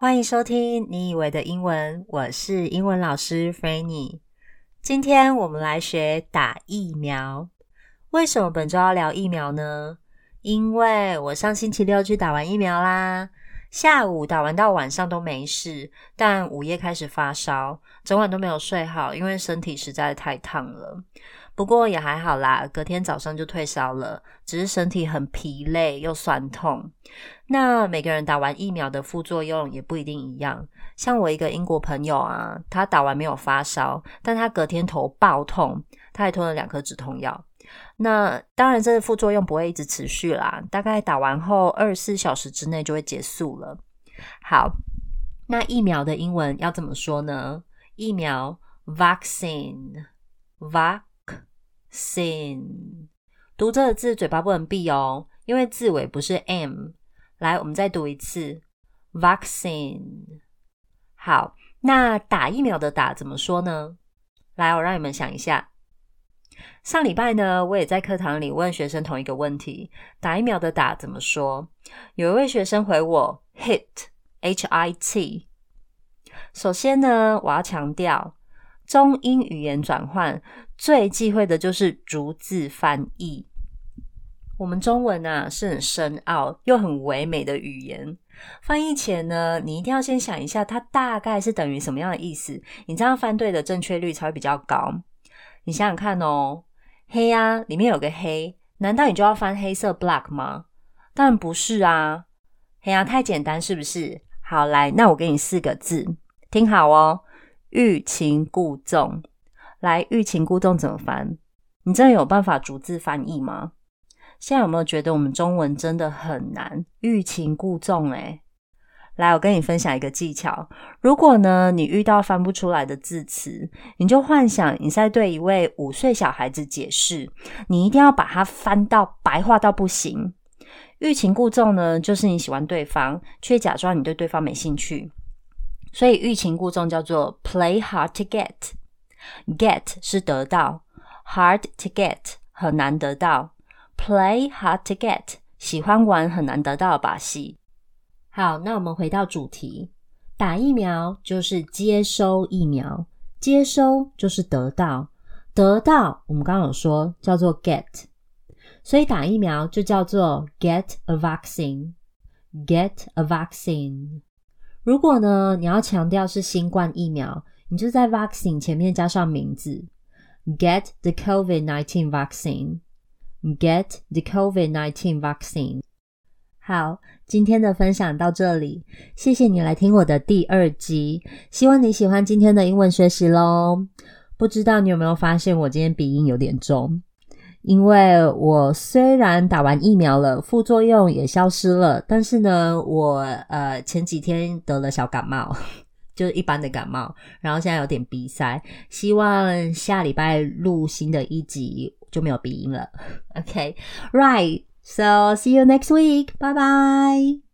欢迎收听你以为的英文，我是英文老师 Franny。今天我们来学打疫苗。为什么本周要聊疫苗呢？因为我上星期六去打完疫苗啦，下午打完到晚上都没事，但午夜开始发烧，整晚都没有睡好，因为身体实在太烫了。不过也还好啦，隔天早上就退烧了，只是身体很疲累又酸痛。那每个人打完疫苗的副作用也不一定一样。像我一个英国朋友啊，他打完没有发烧，但他隔天头爆痛，他还吞了两颗止痛药。那当然，这个副作用不会一直持续啦，大概打完后二十四小时之内就会结束了。好，那疫苗的英文要怎么说呢？疫苗 vaccine，vaccine，读这个字嘴巴不能闭哦，因为字尾不是 m。来，我们再读一次，vaccine。好，那打疫苗的打怎么说呢？来，我让你们想一下。上礼拜呢，我也在课堂里问学生同一个问题：打疫苗的打怎么说？有一位学生回我 hit，h-i-t。首先呢，我要强调。中英语言转换最忌讳的就是逐字翻译。我们中文啊是很深奥又很唯美的语言，翻译前呢，你一定要先想一下它大概是等于什么样的意思，你这样翻对的正确率才会比较高。你想想看哦，黑啊，里面有个黑，难道你就要翻黑色 black 吗？当然不是啊，黑啊太简单是不是？好，来，那我给你四个字，听好哦。欲擒故纵，来，欲擒故纵怎么翻？你真的有办法逐字翻译吗？现在有没有觉得我们中文真的很难？欲擒故纵，诶，来，我跟你分享一个技巧。如果呢，你遇到翻不出来的字词，你就幻想你在对一位五岁小孩子解释，你一定要把它翻到白话到不行。欲擒故纵呢，就是你喜欢对方，却假装你对对方没兴趣。所以欲擒故纵叫做 play hard to get，get 是得到，hard to get 很难得到，play hard to get 喜欢玩很难得到的把戏。好，那我们回到主题，打疫苗就是接收疫苗，接收就是得到，得到我们刚刚有说叫做 get，所以打疫苗就叫做 get a vaccine，get a vaccine。如果呢，你要强调是新冠疫苗，你就在 vaccine 前面加上名字，get the COVID-19 vaccine，get the COVID-19 vaccine。好，今天的分享到这里，谢谢你来听我的第二集，希望你喜欢今天的英文学习喽。不知道你有没有发现我今天鼻音有点重？因为我虽然打完疫苗了，副作用也消失了，但是呢，我呃前几天得了小感冒，就是一般的感冒，然后现在有点鼻塞，希望下礼拜录新的一集就没有鼻音了。OK，right So see you next week. Bye bye.